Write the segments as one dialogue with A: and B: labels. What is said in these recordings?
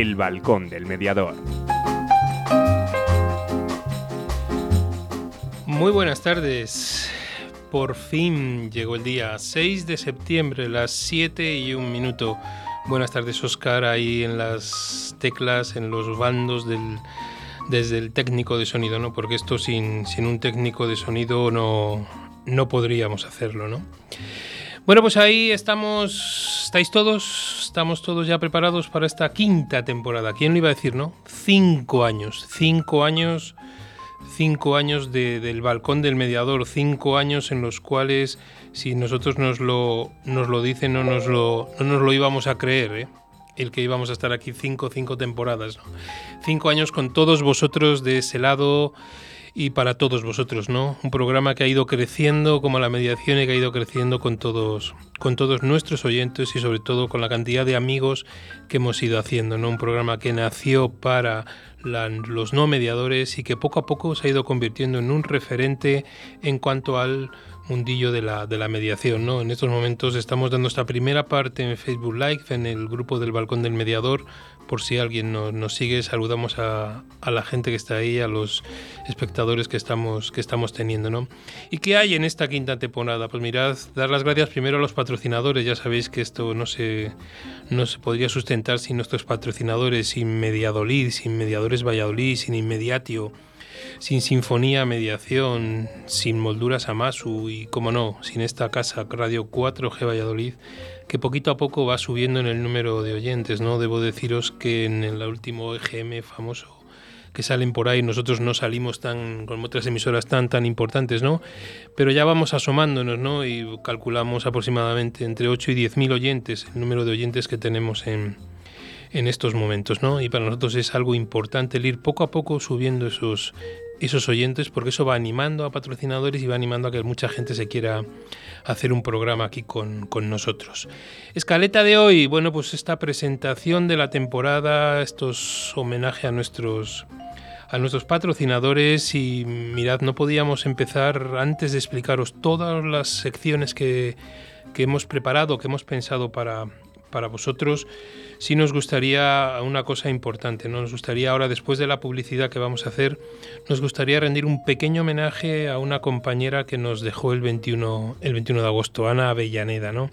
A: El Balcón del Mediador.
B: Muy buenas tardes. Por fin llegó el día 6 de septiembre, las 7 y un minuto. Buenas tardes, Oscar, ahí en las teclas, en los bandos del, desde el técnico de sonido, ¿no? Porque esto sin, sin un técnico de sonido no, no podríamos hacerlo, ¿no? Bueno, pues ahí estamos, ¿estáis todos? Estamos todos ya preparados para esta quinta temporada. ¿Quién lo iba a decir, no? Cinco años, cinco años, cinco años del balcón del mediador, cinco años en los cuales, si nosotros nos lo, nos lo dicen, no nos lo, no nos lo íbamos a creer, ¿eh? el que íbamos a estar aquí cinco, cinco temporadas. ¿no? Cinco años con todos vosotros de ese lado y para todos vosotros, ¿no? Un programa que ha ido creciendo como la mediación y que ha ido creciendo con todos, con todos nuestros oyentes y sobre todo con la cantidad de amigos que hemos ido haciendo, ¿no? Un programa que nació para los no mediadores y que poco a poco se ha ido convirtiendo en un referente en cuanto al mundillo de la, de la mediación. ¿no? En estos momentos estamos dando esta primera parte en Facebook Live, en el grupo del Balcón del Mediador, por si alguien nos, sigue, saludamos a, la gente que está ahí, a los espectadores que estamos, que estamos teniendo. ¿no? ¿Y qué hay en esta quinta temporada? Pues mirad, dar las gracias primero a los patrocinadores, ya sabéis que esto no se, no se podría sustentar sin nuestros patrocinadores, sin Mediadolid, sin Mediadores Valladolid, sin Inmediatio sin sinfonía mediación, sin molduras Amasu y, como no, sin esta casa Radio 4G Valladolid, que poquito a poco va subiendo en el número de oyentes, ¿no? Debo deciros que en el último EGM famoso que salen por ahí, nosotros no salimos tan con otras emisoras tan tan importantes, ¿no? Pero ya vamos asomándonos, ¿no? Y calculamos aproximadamente entre 8 y 10 mil oyentes, el número de oyentes que tenemos en, en estos momentos, ¿no? Y para nosotros es algo importante el ir poco a poco subiendo esos, esos oyentes porque eso va animando a patrocinadores y va animando a que mucha gente se quiera hacer un programa aquí con, con nosotros. Escaleta de hoy, bueno, pues esta presentación de la temporada, estos homenaje a nuestros a nuestros patrocinadores y mirad, no podíamos empezar antes de explicaros todas las secciones que, que hemos preparado, que hemos pensado para, para vosotros, sí nos gustaría una cosa importante, ¿no? nos gustaría ahora, después de la publicidad que vamos a hacer, nos gustaría rendir un pequeño homenaje a una compañera que nos dejó el 21, el 21 de agosto, Ana Avellaneda, ¿no?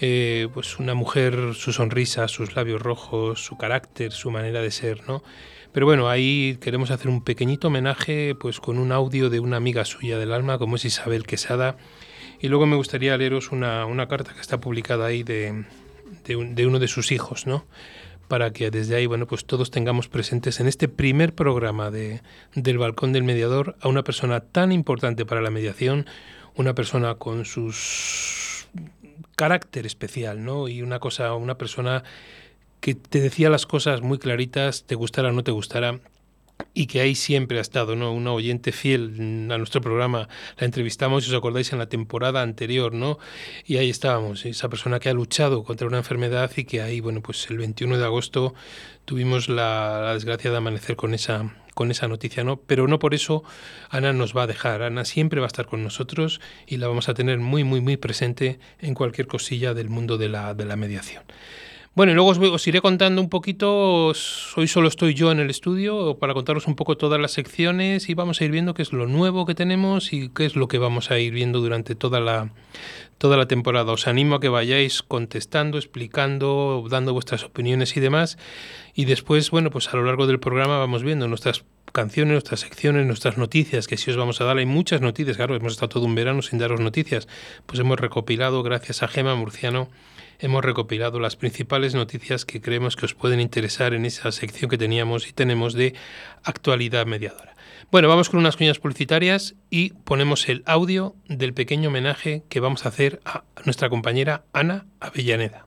B: Eh, pues una mujer, su sonrisa, sus labios rojos, su carácter, su manera de ser, ¿no? Pero bueno, ahí queremos hacer un pequeñito homenaje pues con un audio de una amiga suya del alma, como es Isabel Quesada. Y luego me gustaría leeros una, una carta que está publicada ahí de, de, uno de sus hijos, ¿no? para que desde ahí, bueno, pues todos tengamos presentes en este primer programa de, del Balcón del Mediador a una persona tan importante para la mediación, una persona con sus carácter especial, ¿no? Y una cosa, una persona que te decía las cosas muy claritas, te gustara o no te gustara, y que ahí siempre ha estado, ¿no? Una oyente fiel a nuestro programa. La entrevistamos, si os acordáis, en la temporada anterior, ¿no? Y ahí estábamos, esa persona que ha luchado contra una enfermedad y que ahí, bueno, pues el 21 de agosto tuvimos la, desgracia de amanecer con esa, con esa noticia, ¿no? Pero no por eso Ana nos va a dejar. Ana siempre va a estar con nosotros y la vamos a tener muy, muy, muy presente en cualquier cosilla del mundo de la, de la mediación. Bueno, y luego os, iré contando un poquito, hoy solo estoy yo en el estudio para contaros un poco todas las secciones y vamos a ir viendo qué es lo nuevo que tenemos y qué es lo que vamos a ir viendo durante toda la, toda la temporada. Os animo a que vayáis contestando, explicando, dando vuestras opiniones y demás. Y después, bueno, pues a lo largo del programa vamos viendo nuestras canciones, nuestras secciones, nuestras noticias, que si os vamos a dar, hay muchas noticias, claro, hemos estado todo un verano sin daros noticias, pues hemos recopilado, gracias a Gema Murciano, hemos recopilado las principales noticias que creemos que os pueden interesar en esa sección que teníamos y tenemos de actualidad mediadora. Bueno, vamos con unas cuñas publicitarias y ponemos el audio del pequeño homenaje que vamos a hacer a nuestra compañera Ana Avellaneda.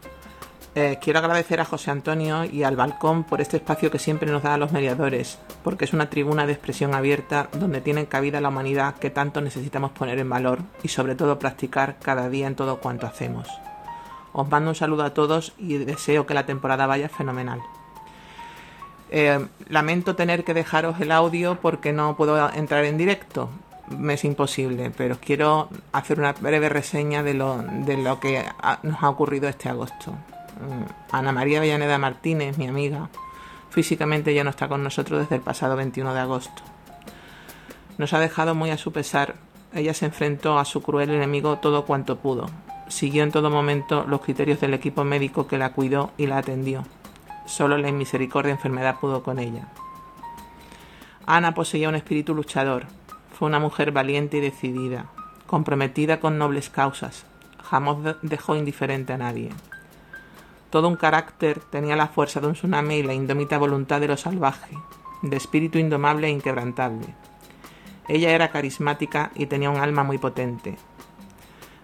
C: Eh, quiero agradecer a José Antonio y al Balcón por este espacio que siempre nos da a los mediadores, porque es una tribuna de expresión abierta donde tienen cabida la humanidad que tanto necesitamos poner en valor y sobre todo practicar cada día en todo cuanto hacemos. Os mando un saludo a todos y deseo que la temporada vaya fenomenal. Eh, lamento tener que dejaros el audio porque no puedo entrar en directo, me es imposible, pero quiero hacer una breve reseña de lo, de lo que nos ha ocurrido este agosto. Mm, Ana María Villaneda Martínez, mi amiga, físicamente ya no está con nosotros desde el pasado 21 de agosto. Nos ha dejado muy a su pesar. Ella se enfrentó a su cruel enemigo todo cuanto pudo. Siguió en todo momento los criterios del equipo médico que la cuidó y la atendió. Solo la inmisericordia enfermedad pudo con ella. Ana poseía un espíritu luchador. Fue una mujer valiente y decidida, comprometida con nobles causas. Jamás de- dejó indiferente a nadie. Todo un carácter tenía la fuerza de un tsunami y la indómita voluntad de lo salvaje, de espíritu indomable e inquebrantable. Ella era carismática y tenía un alma muy potente.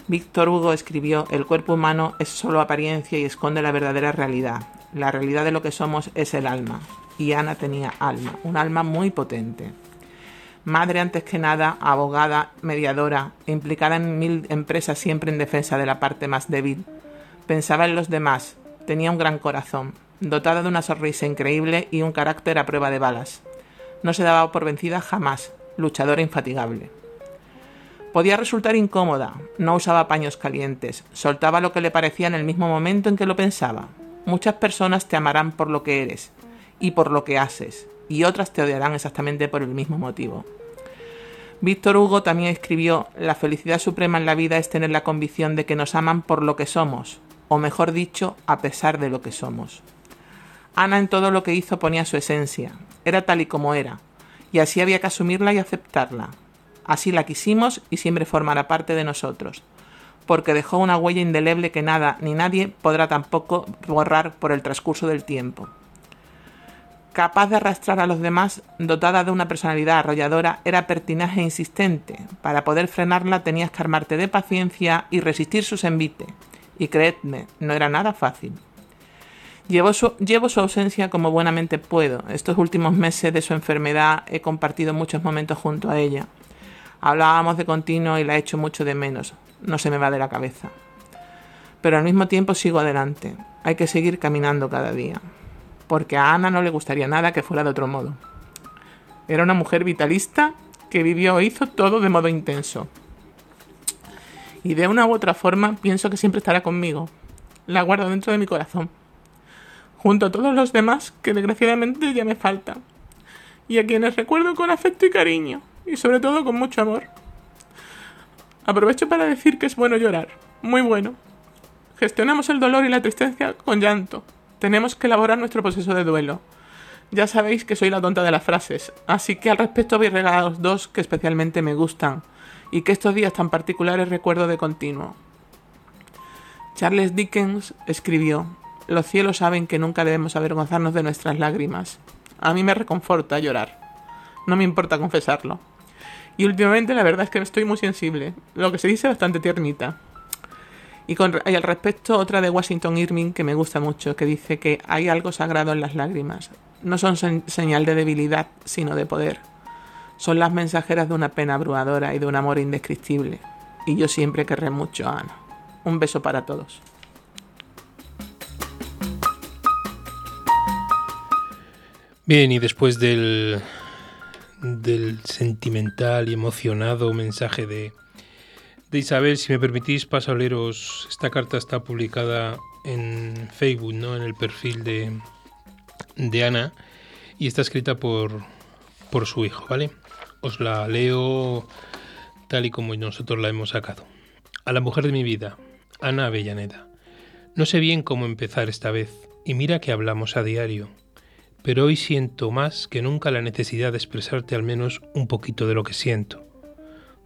C: Víctor Hugo escribió, el cuerpo humano es solo apariencia y esconde la verdadera realidad. La realidad de lo que somos es el alma. Y Ana tenía alma, un alma muy potente. Madre antes que nada, abogada, mediadora, implicada en mil empresas siempre en defensa de la parte más débil. Pensaba en los demás, tenía un gran corazón, dotada de una sonrisa increíble y un carácter a prueba de balas. No se daba por vencida jamás, luchadora infatigable. Podía resultar incómoda, no usaba paños calientes, soltaba lo que le parecía en el mismo momento en que lo pensaba. Muchas personas te amarán por lo que eres y por lo que haces, y otras te odiarán exactamente por el mismo motivo. Víctor Hugo también escribió, la felicidad suprema en la vida es tener la convicción de que nos aman por lo que somos, o mejor dicho, a pesar de lo que somos. Ana en todo lo que hizo ponía su esencia, era tal y como era, y así había que asumirla y aceptarla. Así la quisimos y siempre formará parte de nosotros, porque dejó una huella indeleble que nada ni nadie podrá tampoco borrar por el transcurso del tiempo. Capaz de arrastrar a los demás, dotada de una personalidad arrolladora, era pertinaje e insistente. Para poder frenarla tenías que armarte de paciencia y resistir sus envites. Y creedme, no era nada fácil. Llevo su, ausencia como buenamente puedo. Estos últimos meses de su enfermedad he compartido muchos momentos junto a ella. Hablábamos de continuo y la echo mucho de menos. No se me va de la cabeza. Pero al mismo tiempo sigo adelante. Hay que seguir caminando cada día. Porque a Ana no le gustaría nada que fuera de otro modo. Era una mujer vitalista que vivió e hizo todo de modo intenso. Y de una u otra forma pienso que siempre estará conmigo. La guardo dentro de mi corazón. Junto a todos los demás que desgraciadamente ya me faltan. Y a quienes recuerdo con afecto y cariño. Y sobre todo con mucho amor. Aprovecho para decir que es bueno llorar. Muy bueno. Gestionamos el dolor y la tristeza con llanto. Tenemos que elaborar nuestro proceso de duelo. Ya sabéis que soy la tonta de las frases, así que al respecto voy regalados dos que especialmente me gustan y que estos días tan particulares recuerdo de continuo. Charles Dickens escribió, Los cielos saben que nunca debemos avergonzarnos de nuestras lágrimas. A mí me reconforta llorar. No me importa confesarlo. Y últimamente la verdad es que estoy muy sensible. Lo que se dice bastante tiernita. Y, con, al respecto otra de Washington Irving que me gusta mucho, que dice que hay algo sagrado en las lágrimas. No son señal de debilidad, sino de poder. Son las mensajeras de una pena abrumadora y de un amor indescriptible. Y yo siempre querré mucho a Ana. Un beso para todos.
B: Bien, y después del, del sentimental y emocionado mensaje de, de Isabel, si me permitís, paso a leeros. Esta carta está publicada en Facebook, ¿no? En el perfil de, de Ana, y está escrita por, por su hijo, ¿vale? Os la leo tal y como nosotros la hemos sacado. A la mujer de mi vida, Ana Avellaneda. No sé bien cómo empezar esta vez, y mira que hablamos a diario, pero hoy siento más que nunca la necesidad de expresarte al menos un poquito de lo que siento.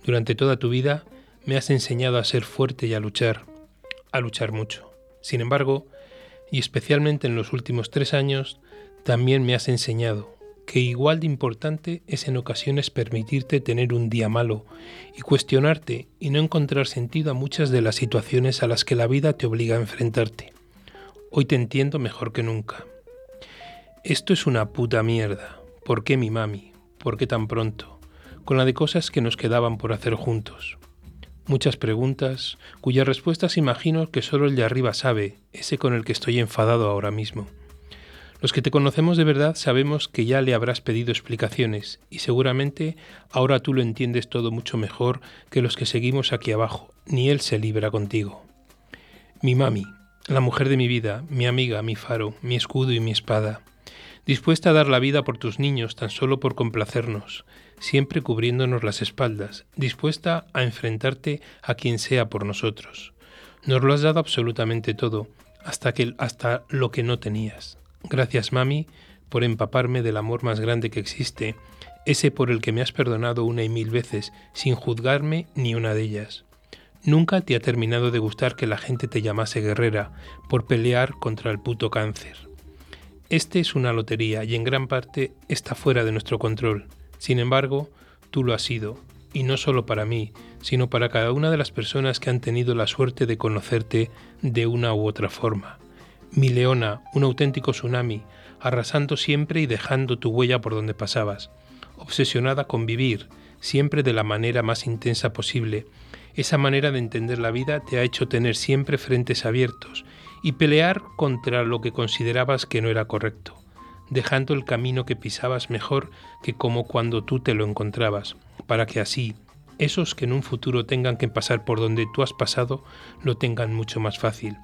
B: Durante toda tu vida me has enseñado a ser fuerte y a luchar, a luchar mucho. Sin embargo, y especialmente en los últimos tres años, también me has enseñado que igual de importante es en ocasiones permitirte tener un día malo y cuestionarte y no encontrar sentido a muchas de las situaciones a las que la vida te obliga a enfrentarte. Hoy te entiendo mejor que nunca. Esto es una puta mierda. ¿Por qué mi mami? ¿Por qué tan pronto? Con la de cosas que nos quedaban por hacer juntos. Muchas preguntas, cuyas respuestas imagino que solo el de arriba sabe, ese con el que estoy enfadado ahora mismo. Los que te conocemos de verdad sabemos que ya le habrás pedido explicaciones y seguramente ahora tú lo entiendes todo mucho mejor que los que seguimos aquí abajo, ni él se libra contigo. Mi mami, la mujer de mi vida, mi amiga, mi faro, mi escudo y mi espada, dispuesta a dar la vida por tus niños tan solo por complacernos, siempre cubriéndonos las espaldas, dispuesta a enfrentarte a quien sea por nosotros. Nos lo has dado absolutamente todo, hasta, que, hasta lo que no tenías. Gracias, mami, por empaparme del amor más grande que existe, ese por el que me has perdonado una y mil veces, sin juzgarme ni una de ellas. Nunca te ha terminado de gustar que la gente te llamase guerrera por pelear contra el puto cáncer. Este es una lotería y en gran parte está fuera de nuestro control. Sin embargo, tú lo has sido, y no solo para mí, sino para cada una de las personas que han tenido la suerte de conocerte de una u otra forma. Mi leona, un auténtico tsunami, arrasando siempre y dejando tu huella por donde pasabas, obsesionada con vivir, siempre de la manera más intensa posible. Esa manera de entender la vida te ha hecho tener siempre frentes abiertos y pelear contra lo que considerabas que no era correcto dejando el camino que pisabas mejor que como cuando tú te lo encontrabas, para que así esos que en un futuro tengan que pasar por donde tú has pasado lo tengan mucho más fácil.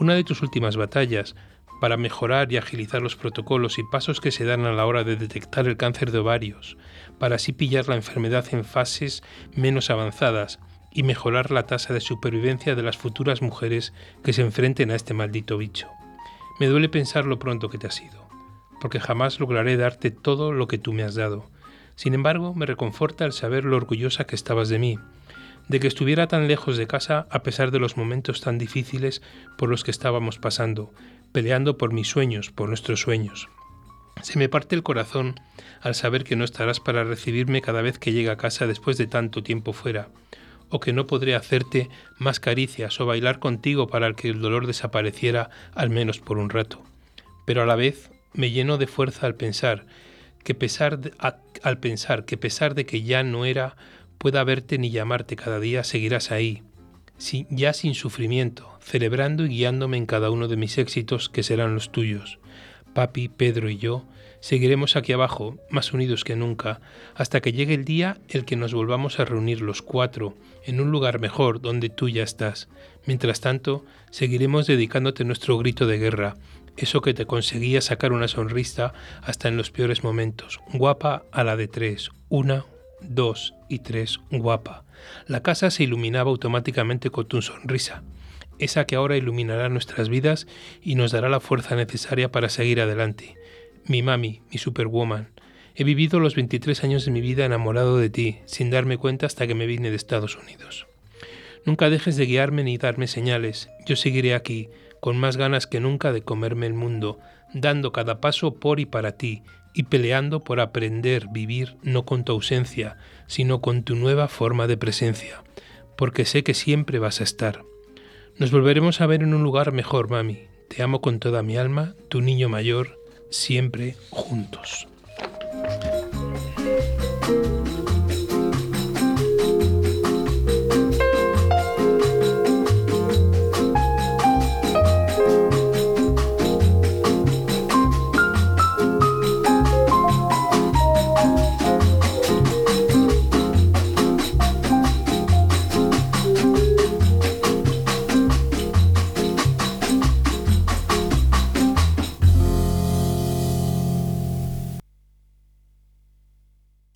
B: Una de tus últimas batallas para mejorar y agilizar los protocolos y pasos que se dan a la hora de detectar el cáncer de ovarios, para así pillar la enfermedad en fases menos avanzadas y mejorar la tasa de supervivencia de las futuras mujeres que se enfrenten a este maldito bicho. Me duele pensar lo pronto que te has ido porque jamás lograré darte todo lo que tú me has dado. Sin embargo, me reconforta el saber lo orgullosa que estabas de mí, de que estuviera tan lejos de casa a pesar de los momentos tan difíciles por los que estábamos pasando, peleando por mis sueños, por nuestros sueños. Se me parte el corazón al saber que no estarás para recibirme cada vez que llegue a casa después de tanto tiempo fuera, o que no podré hacerte más caricias o bailar contigo para que el dolor desapareciera al menos por un rato. Pero a la vez me lleno de fuerza al pensar que pesar al pensar que pesar de que ya no era pueda verte ni llamarte cada día, seguirás ahí, ya sin sufrimiento, celebrando y guiándome en cada uno de mis éxitos que serán los tuyos. Papi, Pedro y yo seguiremos aquí abajo, más unidos que nunca, hasta que llegue el día el que nos volvamos a reunir los cuatro en un lugar mejor donde tú ya estás. Mientras tanto, seguiremos dedicándote nuestro grito de guerra, eso que te conseguía sacar una sonrisa hasta en los peores momentos. Guapa a la de tres, una, dos y tres, guapa. La casa se iluminaba automáticamente con tu sonrisa, esa que ahora iluminará nuestras vidas y nos dará la fuerza necesaria para seguir adelante. Mi mami, mi superwoman. He vivido los 23 años de mi vida enamorado de ti, sin darme cuenta hasta que me vine de Estados Unidos. Nunca dejes de guiarme ni darme señales. Yo seguiré aquí, con más ganas que nunca de comerme el mundo, dando cada paso por y para ti, y peleando por aprender, vivir no con tu ausencia, sino con tu nueva forma de presencia, porque sé que siempre vas a estar. Nos volveremos a ver en un lugar mejor, mami. Te amo con toda mi alma, tu niño mayor, siempre juntos.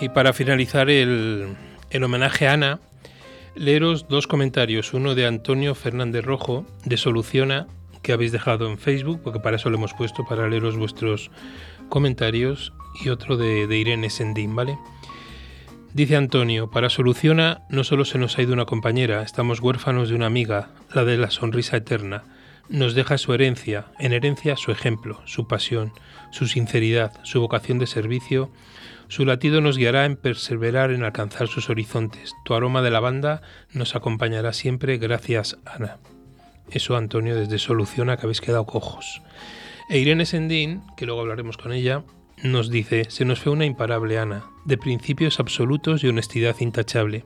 B: y para finalizar el, el homenaje a Ana, leeros dos comentarios. Uno de Antonio Fernández Rojo, de Soluciona, que habéis dejado en Facebook, porque para eso lo hemos puesto, para leeros vuestros comentarios, y otro de, de Irene Sendín, ¿vale? Dice Antonio, para Soluciona no solo se nos ha ido una compañera, estamos huérfanos de una amiga, la de la sonrisa eterna. Nos deja su herencia, en herencia su ejemplo, su pasión, su sinceridad, su vocación de servicio su latido nos guiará en perseverar en alcanzar sus horizontes. Tu aroma de lavanda nos acompañará siempre. Gracias, Ana. Eso, Antonio, desde Soluciona que habéis quedado cojos. E Irene Sendín, que luego hablaremos con ella, nos dice, se nos fue una imparable Ana, de principios absolutos y honestidad intachable.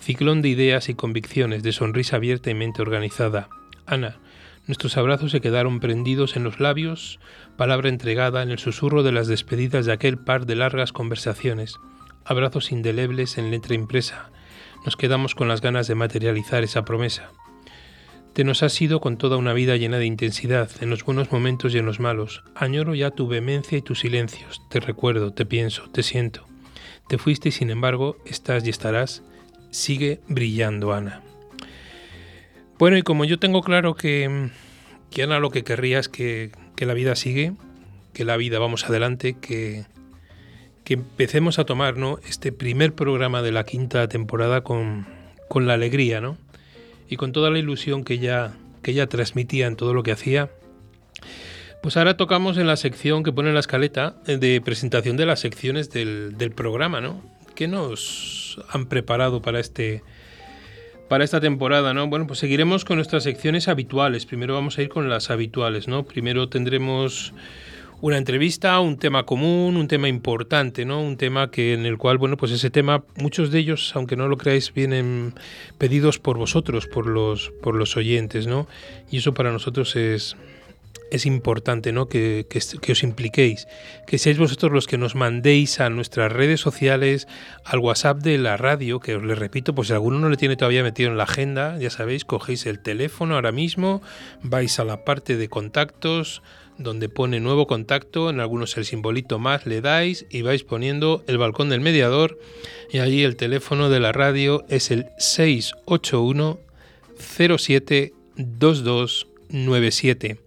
B: Ciclón de ideas y convicciones, de sonrisa abierta y mente organizada. Ana, nuestros abrazos se quedaron prendidos en los labios, palabra entregada en el susurro de las despedidas de aquel par de largas conversaciones, abrazos indelebles en letra impresa. Nos quedamos con las ganas de materializar esa promesa. Te nos has sido con toda una vida llena de intensidad, en los buenos momentos y en los malos. Añoro ya tu vehemencia y tus silencios. Te recuerdo, te pienso, te siento. Te fuiste y sin embargo estás y estarás. Sigue brillando, Ana. Bueno, y como yo tengo claro que, que Ana lo que querría es que, la vida sigue, que la vida vamos adelante, que, que empecemos a tomar ¿no? este primer programa de la quinta temporada con, con la alegría, ¿no? Y con toda la ilusión que ella, que transmitía en todo lo que hacía. Pues ahora tocamos en la sección que pone en la escaleta eh, de presentación de las secciones del, del programa, ¿no? ¿Qué nos han preparado para este, para esta temporada, ¿no? Bueno, pues seguiremos con nuestras secciones habituales. Primero vamos a ir con las habituales, ¿no? Primero tendremos una entrevista, un tema común, un tema importante, ¿no? Un tema que en el cual, bueno, pues ese tema, muchos de ellos, aunque no lo creáis, vienen pedidos por vosotros, por los, por los oyentes, ¿no? Y eso para nosotros es, es importante ¿no? Que, os impliquéis, que seáis vosotros los que nos mandéis a nuestras redes sociales, al WhatsApp de la radio, que os le repito, pues si alguno no le tiene todavía metido en la agenda, ya sabéis, cogéis el teléfono ahora mismo, vais a la parte de contactos, donde pone nuevo contacto, en algunos el simbolito más le dais y vais poniendo el balcón del mediador y allí el teléfono de la radio es el 681 07 2297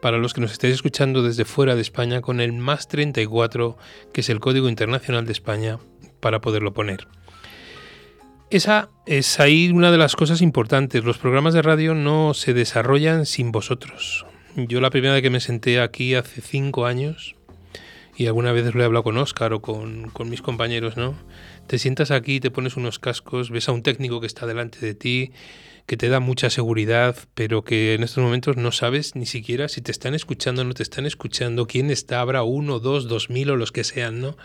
B: para los que nos estéis escuchando desde fuera de España con el más 34, que es el Código Internacional de España, para poderlo poner. Esa es ahí una de las cosas importantes. Los programas de radio no se desarrollan sin vosotros. Yo la primera vez que me senté aquí hace cinco años, y alguna vez lo he hablado con Óscar o con, con mis compañeros, ¿no? te sientas aquí, te pones unos cascos, ves a un técnico que está delante de ti, que te da mucha seguridad, pero que en estos momentos no sabes ni siquiera si te están escuchando o no te están escuchando, quién está, habrá uno, dos, dos mil o los que sean, ¿no?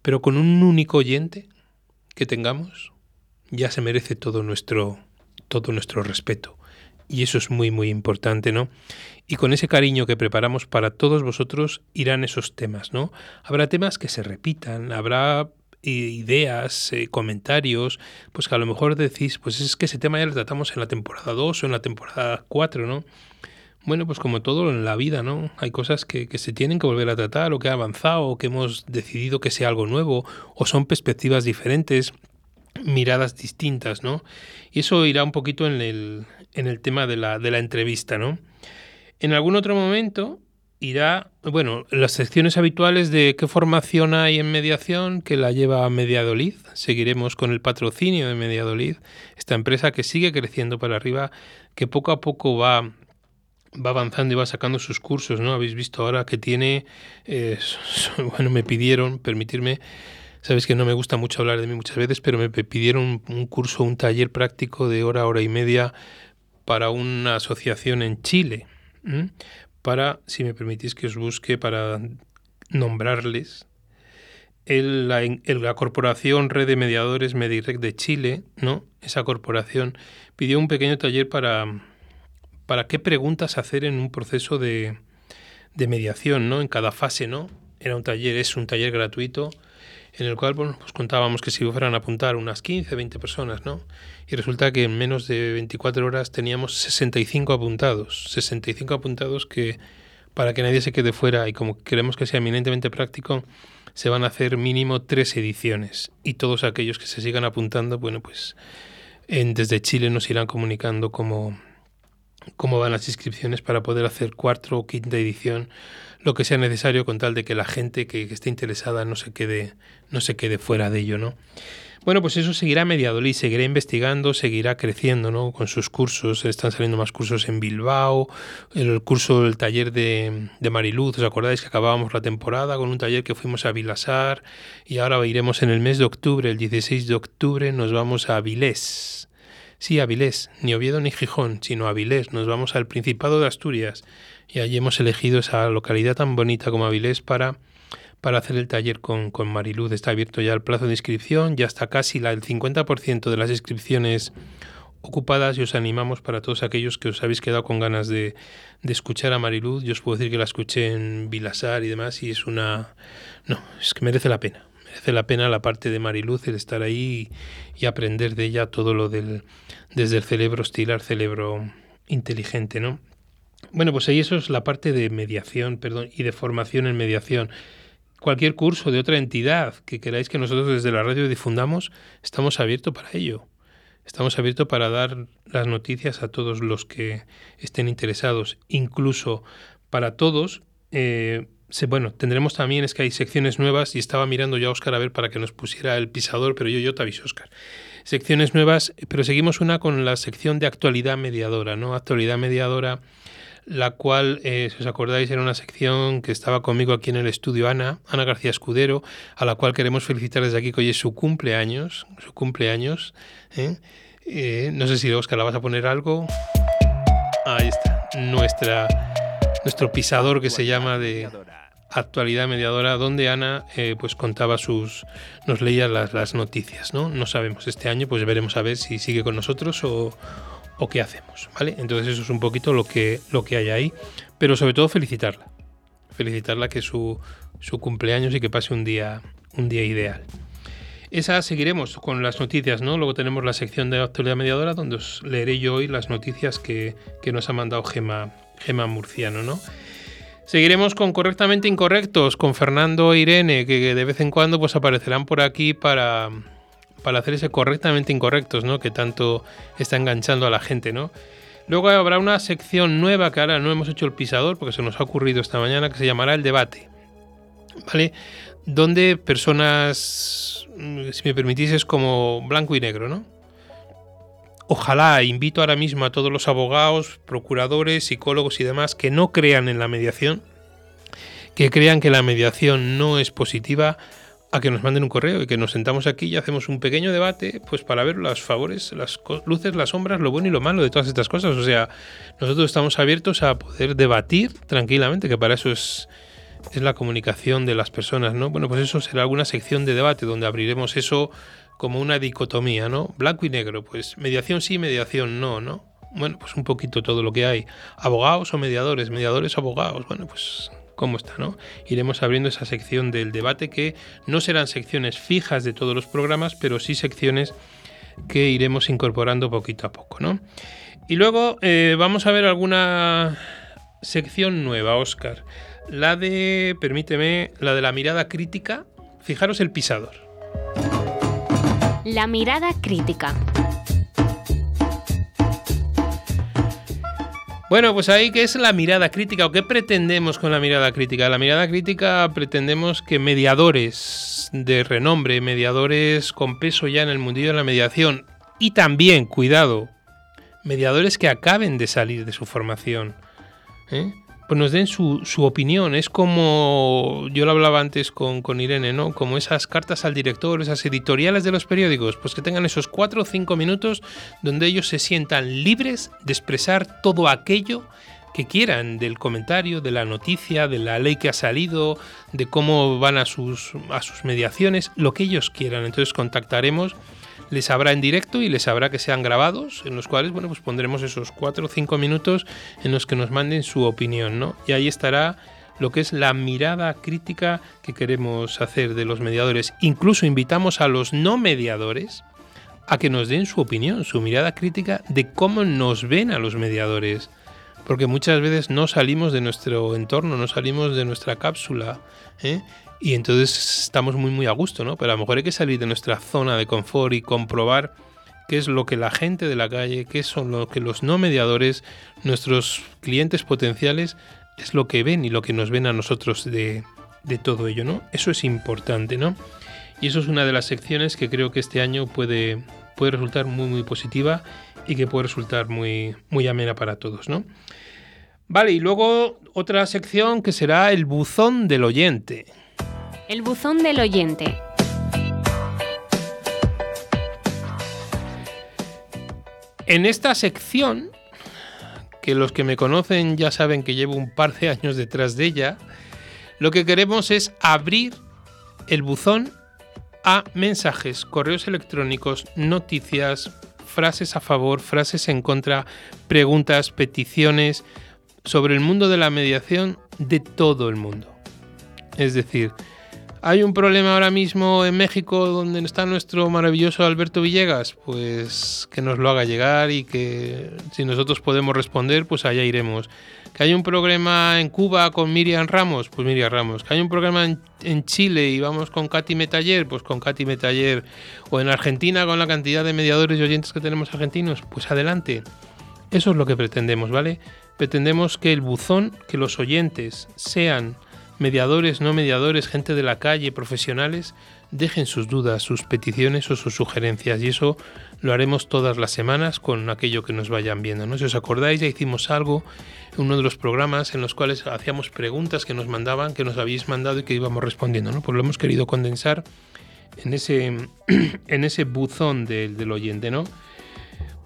B: Pero con un único oyente que tengamos, ya se merece todo nuestro, todo nuestro respeto. Y eso es muy, muy importante, ¿no? Y con ese cariño que preparamos para todos vosotros irán esos temas, ¿no? Habrá temas que se repitan, habrá ideas, eh, comentarios, pues que a lo mejor decís, pues es que ese tema ya lo tratamos en la temporada 2 o en la temporada 4, ¿no? Bueno, pues como todo en la vida, ¿no? Hay cosas que, que, se tienen que volver a tratar o que ha avanzado o que hemos decidido que sea algo nuevo o son perspectivas diferentes, miradas distintas, ¿no? Y eso irá un poquito en el, en el tema de la, de la entrevista, ¿no? En algún otro momento irá, bueno, las secciones habituales de qué formación hay en mediación, que la lleva Mediadolid. Seguiremos con el patrocinio de Mediadolid, esta empresa que sigue creciendo para arriba, que poco a poco va, va avanzando y va sacando sus cursos, ¿no? Habéis visto ahora que tiene, eh, bueno, me pidieron, permitirme, sabéis que no me gusta mucho hablar de mí muchas veces, pero me pidieron un, curso, un taller práctico de hora, hora y media para una asociación en Chile para, si me permitís que os busque, para nombrarles. El, la, la, corporación Red de Mediadores Medirec de Chile, ¿no? Esa corporación pidió un pequeño taller para, para qué preguntas hacer en un proceso de, de mediación, ¿no? En cada fase, ¿no? Era un taller, es un taller gratuito en el cual bueno, pues contábamos que si fueran a apuntar unas 15, 20 personas, ¿no? Y resulta que en menos de 24 horas teníamos 65 apuntados, 65 apuntados que para que nadie se quede fuera y como queremos que sea eminentemente práctico, se van a hacer mínimo tres ediciones y todos aquellos que se sigan apuntando, bueno, pues desde Chile nos irán comunicando cómo, cómo van las inscripciones para poder hacer cuarta o quinta edición lo que sea necesario con tal de que la gente que, esté interesada no se quede no se quede fuera de ello, ¿no? Bueno, pues eso seguirá Mediadolid, seguirá investigando, seguirá creciendo, ¿no? Con sus cursos, están saliendo más cursos en Bilbao, el curso del taller de, de Mariluz, ¿os acordáis que acabábamos la temporada con un taller que fuimos a Vilasar y ahora iremos en el mes de octubre, el 16 de octubre nos vamos a Avilés. Sí, Avilés, ni Oviedo ni Gijón, sino Avilés, nos vamos al Principado de Asturias y allí hemos elegido esa localidad tan bonita como Avilés para, para hacer el taller con, con Mariluz. Está abierto ya el plazo de inscripción, ya está casi el 50% de las inscripciones ocupadas y os animamos para todos aquellos que os habéis quedado con ganas de, de escuchar a Mariluz. Yo os puedo decir que la escuché en Vilasar y demás y es una... No, es que merece la pena. Merece la pena la parte de Mariluz, el estar ahí y, y aprender de ella todo lo del... desde el cerebro hostil al cerebro inteligente, ¿no? Bueno, pues ahí eso es la parte de mediación, perdón, y de formación en mediación. Cualquier curso de otra entidad que queráis que nosotros desde la radio difundamos, estamos abiertos para ello. Estamos abiertos para dar las noticias a todos los que estén interesados, incluso para todos. Eh, bueno, tendremos también, es que hay secciones nuevas y estaba mirando ya a Oscar a ver para que nos pusiera el pisador, pero yo, yo te aviso, Oscar. Secciones nuevas, pero seguimos una con la sección de actualidad mediadora, ¿no? Actualidad mediadora la cual, eh, si os acordáis, era una sección que estaba conmigo aquí en el estudio Ana, Ana García Escudero, a la cual queremos felicitar desde aquí que hoy es su cumpleaños, su cumpleaños. ¿eh? Eh, no sé si Oscar la vas a poner algo. Ahí está, nuestra, nuestro pisador que se llama de actualidad mediadora, donde Ana pues contaba sus, nos leía las, las noticias, ¿no? No sabemos este año, pues veremos a ver si sigue con nosotros o o qué hacemos, ¿vale? Entonces eso es un poquito lo que, lo que hay ahí, pero sobre todo felicitarla, felicitarla que su, su cumpleaños y que pase un día, un día ideal. Esa seguiremos con las noticias, ¿no? Luego tenemos la sección de actualidad mediadora donde os leeré yo hoy las noticias que, que nos ha mandado Gema, Gema Murciano, ¿no? Seguiremos con Correctamente Incorrectos, con Fernando e Irene, que de vez en cuando pues aparecerán por aquí para, ese correctamente incorrectos, ¿no? Que tanto está enganchando a la gente, ¿no? Luego habrá una sección nueva que ahora no hemos hecho el pisador porque se nos ha ocurrido esta mañana que se llamará el debate. ¿Vale? Donde personas, si me permitís, es como blanco y negro, ¿no? Ojalá invito ahora mismo a todos los abogados, procuradores, psicólogos y demás que no crean en la mediación, que crean que la mediación no es positiva, a que nos manden un correo y que nos sentamos aquí y hacemos un pequeño debate, pues para ver los favores, las luces, las sombras, lo bueno y lo malo de todas estas cosas. O sea, nosotros estamos abiertos a poder debatir tranquilamente, que para eso es, es la comunicación de las personas, ¿no? Bueno, pues eso será alguna sección de debate donde abriremos eso como una dicotomía, ¿no? Blanco y negro, pues mediación sí, mediación no, ¿no? Bueno, pues un poquito todo lo que hay. Abogados o mediadores, mediadores o abogados, bueno, pues cómo está, ¿no? Iremos abriendo esa sección del debate que no serán secciones fijas de todos los programas, pero sí secciones que iremos incorporando poquito a poco, ¿no? Y luego eh, vamos a ver alguna sección nueva, Oscar. La de, permíteme, la de la mirada crítica. Fijaros el pisador.
D: La mirada crítica.
B: Bueno, pues ahí, ¿qué es la mirada crítica o qué pretendemos con la mirada crítica? La mirada crítica pretendemos que mediadores de renombre, mediadores con peso ya en el mundillo de la mediación y también, cuidado, mediadores que acaben de salir de su formación, ¿eh? Pues nos den su, su opinión. Es como, yo lo hablaba antes con, con Irene, ¿no? Como esas cartas al director, esas editoriales de los periódicos, pues que tengan esos cuatro o cinco minutos donde ellos se sientan libres de expresar todo aquello que quieran del comentario, de la noticia, de la ley que ha salido, de cómo van a sus, a sus mediaciones, lo que ellos quieran. Entonces contactaremos, les habrá en directo y les habrá que sean grabados, en los cuales, bueno, pues pondremos esos cuatro o cinco minutos en los que nos manden su opinión, ¿no? Y ahí estará lo que es la mirada crítica que queremos hacer de los mediadores. Incluso invitamos a los no mediadores a que nos den su opinión, su mirada crítica de cómo nos ven a los mediadores. Porque muchas veces no salimos de nuestro entorno, no salimos de nuestra cápsula. ¿eh? Y entonces estamos muy muy a gusto, ¿no? Pero a lo mejor hay que salir de nuestra zona de confort y comprobar qué es lo que la gente de la calle, qué son lo que los no mediadores, nuestros clientes potenciales, es lo que ven y lo que nos ven a nosotros de, de todo ello, ¿no? Eso es importante, ¿no? Y eso es una de las secciones que creo que este año puede, puede resultar muy muy positiva y que puede resultar muy, muy amena para todos, ¿no? Vale, y luego otra sección que será el buzón del oyente.
D: El buzón del oyente.
B: En esta sección, que los que me conocen ya saben que llevo un par de años detrás de ella, lo que queremos es abrir el buzón a mensajes, correos electrónicos, noticias, frases a favor, frases en contra, preguntas, peticiones sobre el mundo de la mediación de todo el mundo. Es decir, ¿hay un problema ahora mismo en México donde está nuestro maravilloso Alberto Villegas? Pues que nos lo haga llegar y que si nosotros podemos responder, pues allá iremos. ¿Que hay un problema en Cuba con Miriam Ramos? Pues Miriam Ramos. ¿Que hay un problema en, en Chile y vamos con Katy Metaller? Pues con Katy Metaller. ¿O en Argentina con la cantidad de mediadores y oyentes que tenemos argentinos? Pues adelante. Eso es lo que pretendemos, ¿vale? Pretendemos que el buzón, que los oyentes sean mediadores, no mediadores, gente de la calle, profesionales, dejen sus dudas, sus peticiones o sus sugerencias. Y eso lo haremos todas las semanas con aquello que nos vayan viendo. ¿no? Si os acordáis, ya hicimos algo en uno de los programas en los cuales hacíamos preguntas que nos mandaban, que nos habéis mandado y que íbamos respondiendo. ¿no? Pues lo hemos querido condensar en ese, en ese buzón del, del oyente, ¿no?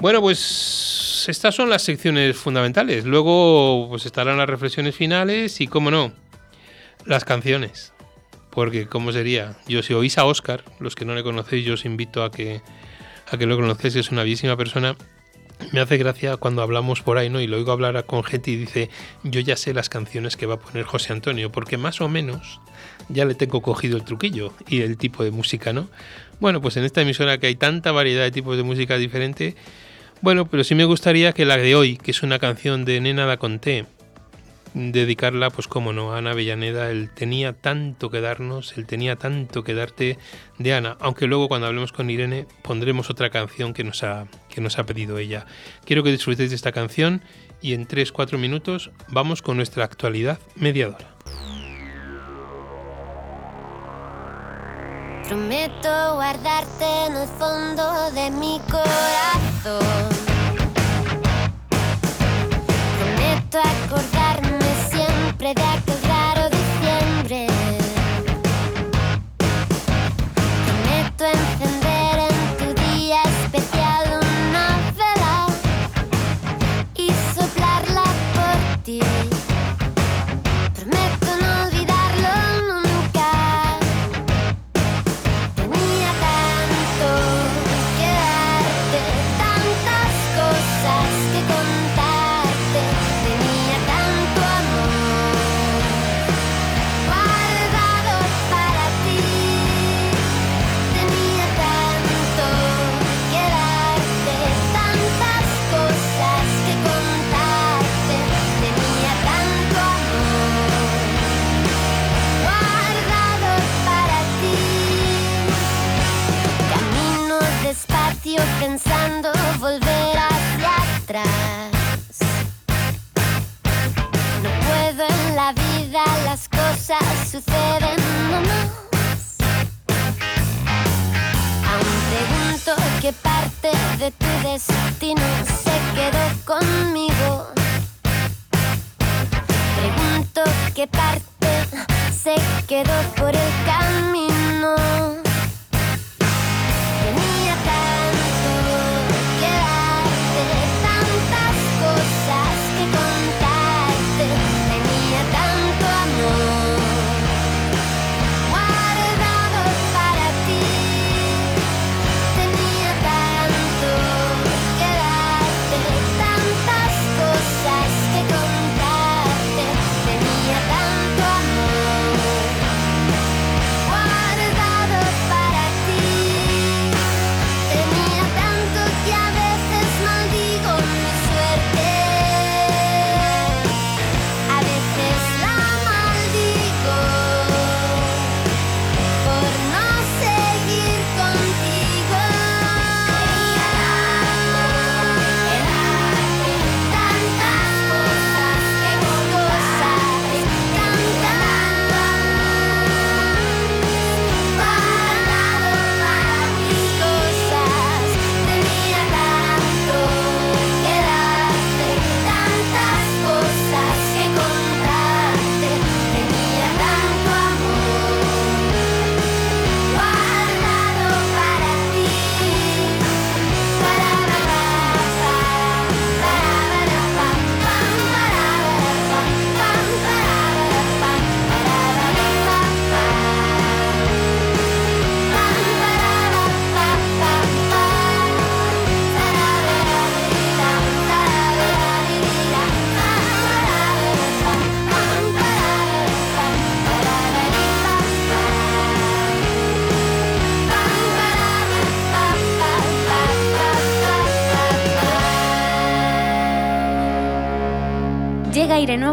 B: Bueno, pues estas son las secciones fundamentales. Luego pues estarán las reflexiones finales y, cómo no, las canciones. Porque, ¿cómo sería? Yo, si oís a Oscar, los que no le conocéis, yo os invito a que, a que lo conozcáis, es una bellísima persona. Me hace gracia cuando hablamos por ahí, ¿no? Y lo oigo hablar con gente y dice, yo ya sé las canciones que va a poner José Antonio, porque más o menos ya le tengo cogido el truquillo y el tipo de música, ¿no? Bueno, pues en esta emisora que hay tanta variedad de tipos de música diferente, bueno, pero sí me gustaría que la de hoy, que es una canción de Nena da Conté, dedicarla, pues como no, a Ana Avellaneda. Él tenía tanto que darnos, él tenía tanto que darte de Ana. Aunque luego cuando hablemos con Irene pondremos otra canción que nos ha, que nos ha pedido ella. Quiero que disfrutéis de esta canción y en 3-4 minutos vamos con nuestra actualidad mediadora.
E: Prometo guardarte en el fondo de mi corazón. Prometo acordarme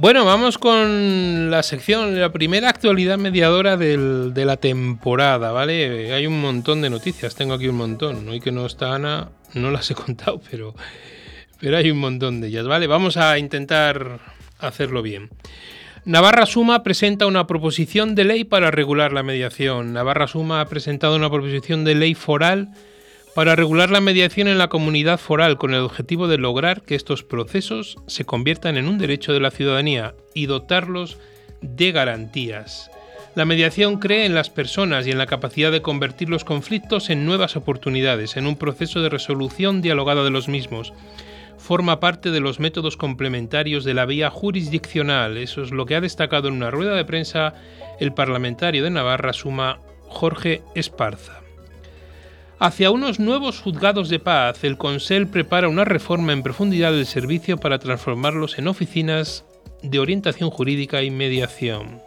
B: Bueno, vamos con la sección, la primera actualidad mediadora de la temporada, ¿vale? Hay un montón de noticias, tengo aquí un montón. Hoy que no está Ana, no las he contado, pero, pero hay un montón de ellas, ¿vale? Vamos a intentar hacerlo bien. Navarra Suma presenta una proposición de ley para regular la mediación. Navarra Suma ha presentado una proposición de ley foral para regular la mediación en la comunidad foral con el objetivo de lograr que estos procesos se conviertan en un derecho de la ciudadanía y dotarlos de garantías. La mediación cree en las personas y en la capacidad de convertir los conflictos en nuevas oportunidades, en un proceso de resolución dialogada de los mismos. Forma parte de los métodos complementarios de la vía jurisdiccional. Eso es lo que ha destacado en una rueda de prensa el parlamentario de Navarra Suma, Jorge Esparza. Hacia unos nuevos juzgados de paz, el Consell prepara una reforma en profundidad del servicio para transformarlos en oficinas de orientación jurídica y mediación.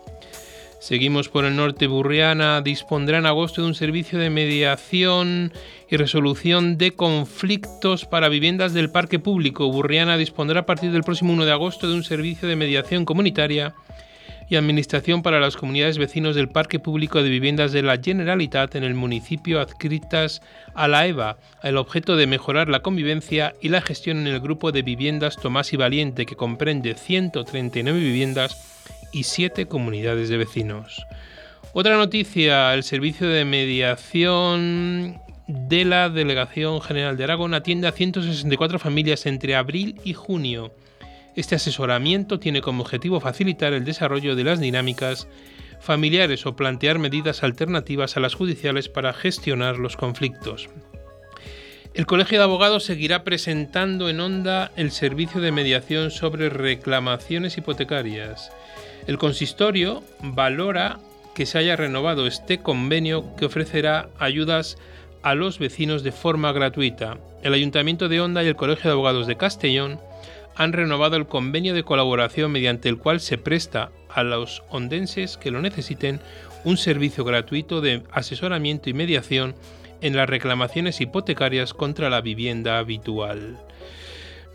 B: Seguimos por el norte. Burriana dispondrá en agosto de un servicio de mediación y resolución de conflictos para viviendas del parque público. Burriana dispondrá a partir del próximo 1 de agosto de un servicio de mediación comunitaria y administración para las comunidades vecinos del Parque Público de Viviendas de la Generalitat en el municipio adscritas a la EVA, el objeto de mejorar la convivencia y la gestión en el grupo de viviendas Tomás y Valiente, que comprende 139 viviendas y siete comunidades de vecinos. Otra noticia, el servicio de mediación de la Delegación General de Aragón atiende a 164 familias entre abril y junio. Este asesoramiento tiene como objetivo facilitar el desarrollo de las dinámicas familiares o plantear medidas alternativas a las judiciales para gestionar los conflictos. El Colegio de Abogados seguirá presentando en Onda el servicio de mediación sobre reclamaciones hipotecarias. El consistorio valora que se haya renovado este convenio que ofrecerá ayudas a los vecinos de forma gratuita. El Ayuntamiento de Honda y el Colegio de Abogados de Castellón han renovado el convenio de colaboración mediante el cual se presta a los ondenses que lo necesiten un servicio gratuito de asesoramiento y mediación en las reclamaciones hipotecarias contra la vivienda habitual.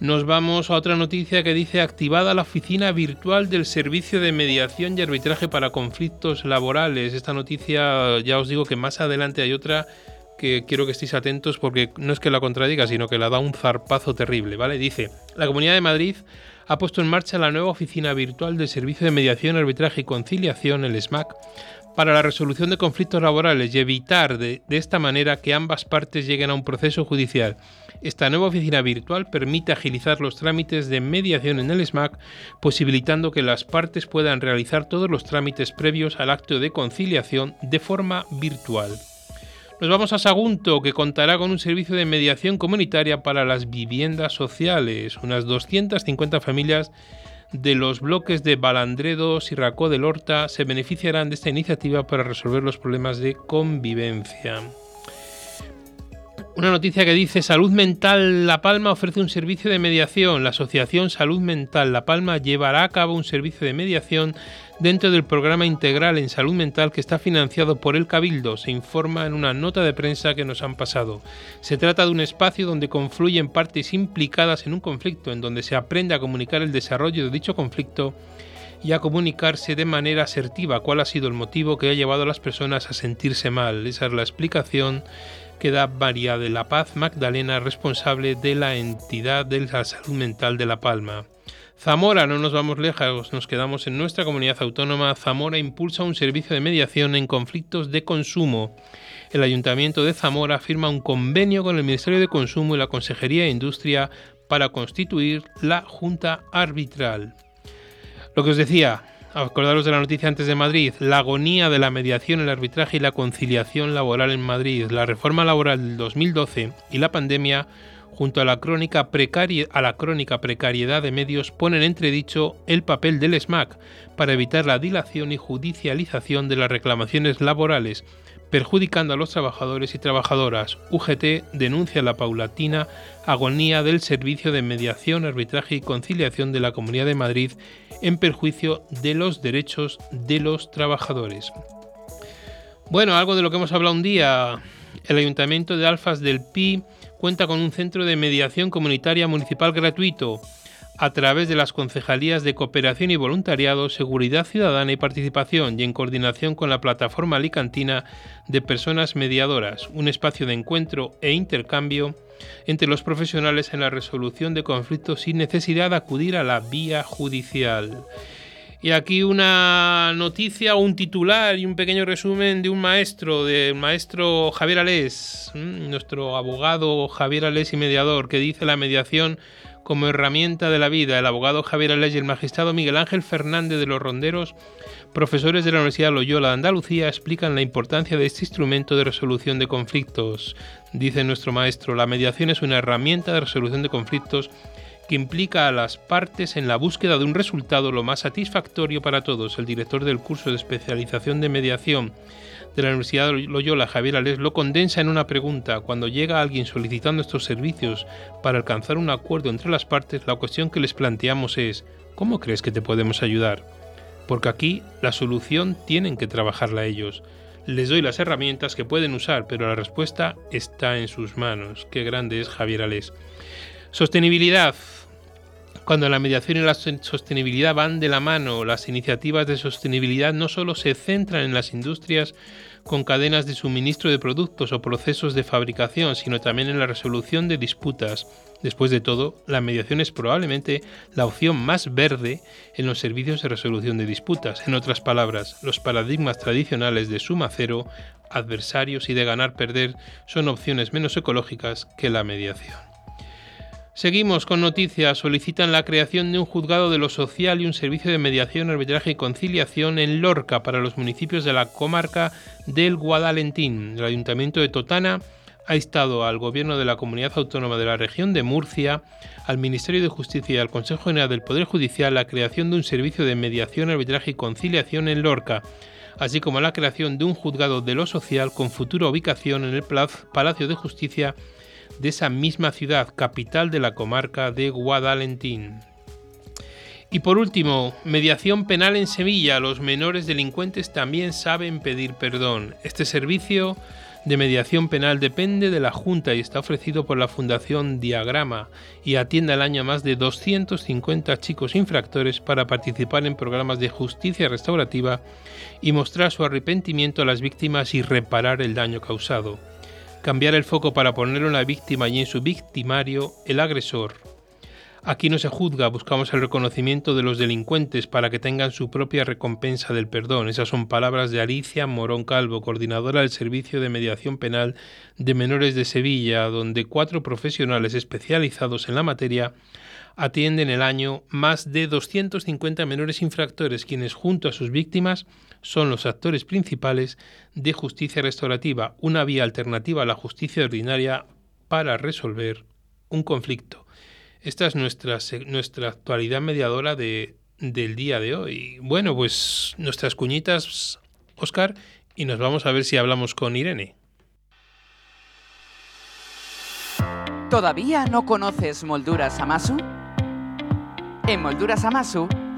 B: Nos vamos a otra noticia que dice activada la oficina virtual del Servicio de Mediación y Arbitraje para Conflictos Laborales. Esta noticia ya os digo que más adelante hay otra que quiero que estéis atentos porque no es que la contradiga, sino que la da un zarpazo terrible, ¿vale? Dice, la Comunidad de Madrid ha puesto en marcha la nueva oficina virtual del Servicio de Mediación, Arbitraje y Conciliación, el SMAC, para la resolución de conflictos laborales y evitar de, de esta manera que ambas partes lleguen a un proceso judicial. Esta nueva oficina virtual permite agilizar los trámites de mediación en el SMAC, posibilitando que las partes puedan realizar todos los trámites previos al acto de conciliación de forma virtual. Nos vamos a Sagunto, que contará con un servicio de mediación comunitaria para las viviendas sociales. Unas 250 familias de los bloques de Balandredo, Sirracó del Horta se beneficiarán de esta iniciativa para resolver los problemas de convivencia. Una noticia que dice Salud Mental La Palma ofrece un servicio de mediación. La Asociación Salud Mental La Palma llevará a cabo un servicio de mediación dentro del programa integral en salud mental que está financiado por el Cabildo, se informa en una nota de prensa que nos han pasado. Se trata de un espacio donde confluyen partes implicadas en un conflicto, en donde se aprende a comunicar el desarrollo de dicho conflicto y a comunicarse de manera asertiva cuál ha sido el motivo que ha llevado a las personas a sentirse mal. Esa es la explicación que da María de la Paz Magdalena, responsable de la entidad de la salud mental de La Palma. Zamora, no nos vamos lejos, nos quedamos en nuestra comunidad autónoma. Zamora impulsa un servicio de mediación en conflictos de consumo. El Ayuntamiento de Zamora firma un convenio con el Ministerio de Consumo y la Consejería de Industria para constituir la Junta Arbitral. Lo que os decía, acordaros de la noticia antes de Madrid, la agonía de la mediación, el arbitraje y la conciliación laboral en Madrid, la reforma laboral del 2012 y la pandemia, junto a la crónica, a la crónica precariedad de medios, ponen entredicho el papel del SMAC para evitar la dilación y judicialización de las reclamaciones laborales, perjudicando a los trabajadores y trabajadoras. UGT denuncia la paulatina agonía del servicio de mediación, arbitraje y conciliación de la Comunidad de Madrid en perjuicio de los derechos de los trabajadores. Bueno, algo de lo que hemos hablado un día. El Ayuntamiento de Alfas del Pi cuenta con un centro de mediación comunitaria municipal gratuito a través de las concejalías de cooperación y voluntariado, seguridad ciudadana y participación y en coordinación con la plataforma alicantina de personas mediadoras, un espacio de encuentro e intercambio entre los profesionales en la resolución de conflictos sin necesidad de acudir a la vía judicial. Y aquí una noticia, un titular y un pequeño resumen de un maestro, del maestro Javier Alés, nuestro abogado Javier Alés y mediador, que dice la mediación como herramienta de la vida. El abogado Javier Alés y el magistrado Miguel Ángel Fernández de los Ronderos, profesores de la Universidad Loyola de Andalucía, explican la importancia de este instrumento de resolución de conflictos. Dice nuestro maestro, la mediación es una herramienta de resolución de conflictos que implica a las partes en la búsqueda de un resultado lo más satisfactorio para todos. El director del curso de especialización de mediación de la Universidad Loyola, Javier Alés, lo condensa en una pregunta. Cuando llega alguien solicitando estos servicios para alcanzar un acuerdo entre las partes, la cuestión que les planteamos es, ¿cómo crees que te podemos ayudar? porque aquí la solución tienen que trabajarla ellos. Les doy las herramientas que pueden usar, pero la respuesta está en sus manos. Qué grande es Javier Alés. Sostenibilidad. Cuando la mediación y la sostenibilidad van de la mano, las iniciativas de sostenibilidad no solo se centran en las industrias con cadenas de suministro de productos o procesos de fabricación, sino también en la resolución de disputas. Después de todo, la mediación es probablemente la opción más verde en los servicios de resolución de disputas. En otras palabras, los paradigmas tradicionales de suma cero, adversarios y de ganar-perder son opciones menos ecológicas que la mediación. Seguimos con noticias. Solicitan la creación de un juzgado de lo social y un servicio de mediación, arbitraje y conciliación en Lorca para los municipios de la comarca del Guadalentín. El Ayuntamiento de Totana ha instado al Gobierno de la Comunidad Autónoma de la Región de Murcia, al Ministerio de Justicia y al Consejo General del Poder Judicial la creación de un servicio de mediación, arbitraje y conciliación en Lorca, así como la creación de un juzgado de lo social con futura ubicación en el Palacio de Justicia de esa misma ciudad, capital de la comarca de Guadalentín. Y por último, mediación penal en Sevilla. Los menores delincuentes también saben pedir perdón. Este servicio de mediación penal depende de la Junta y está ofrecido por la Fundación Diagrama y atiende al año a más de 250 chicos infractores para participar en programas de justicia restaurativa y mostrar su arrepentimiento a las víctimas y reparar el daño causado cambiar el foco para ponerlo en la víctima y en su victimario, el agresor. Aquí no se juzga, buscamos el reconocimiento de los delincuentes para que tengan su propia recompensa del perdón. Esas son palabras de Alicia Morón Calvo, coordinadora del Servicio de Mediación Penal de Menores de Sevilla, donde cuatro profesionales especializados en la materia atienden el año más de 250 menores infractores, quienes junto a sus víctimas son los actores principales de justicia restaurativa, una vía alternativa a la justicia ordinaria para resolver un conflicto. Esta es nuestra, nuestra actualidad mediadora de, del día de hoy. Bueno, pues nuestras cuñitas, Oscar, y nos vamos a ver si hablamos con Irene.
F: ¿Todavía no conoces Molduras Amasu? En Molduras Amasu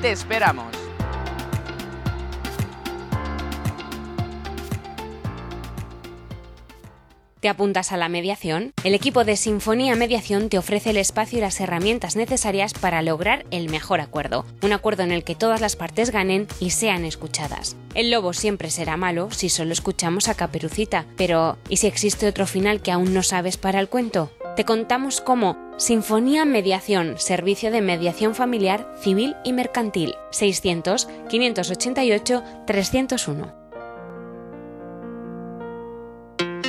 F: Te esperamos.
G: ¿Te apuntas a la mediación? El equipo de Sinfonía Mediación te ofrece el espacio y las herramientas necesarias para lograr el mejor acuerdo, un acuerdo en el que todas las partes ganen y sean escuchadas. El lobo siempre será malo si solo escuchamos a Caperucita, pero ¿y si existe otro final que aún no sabes para el cuento? Te contamos cómo Sinfonía Mediación, servicio de mediación familiar, civil y mercantil, 600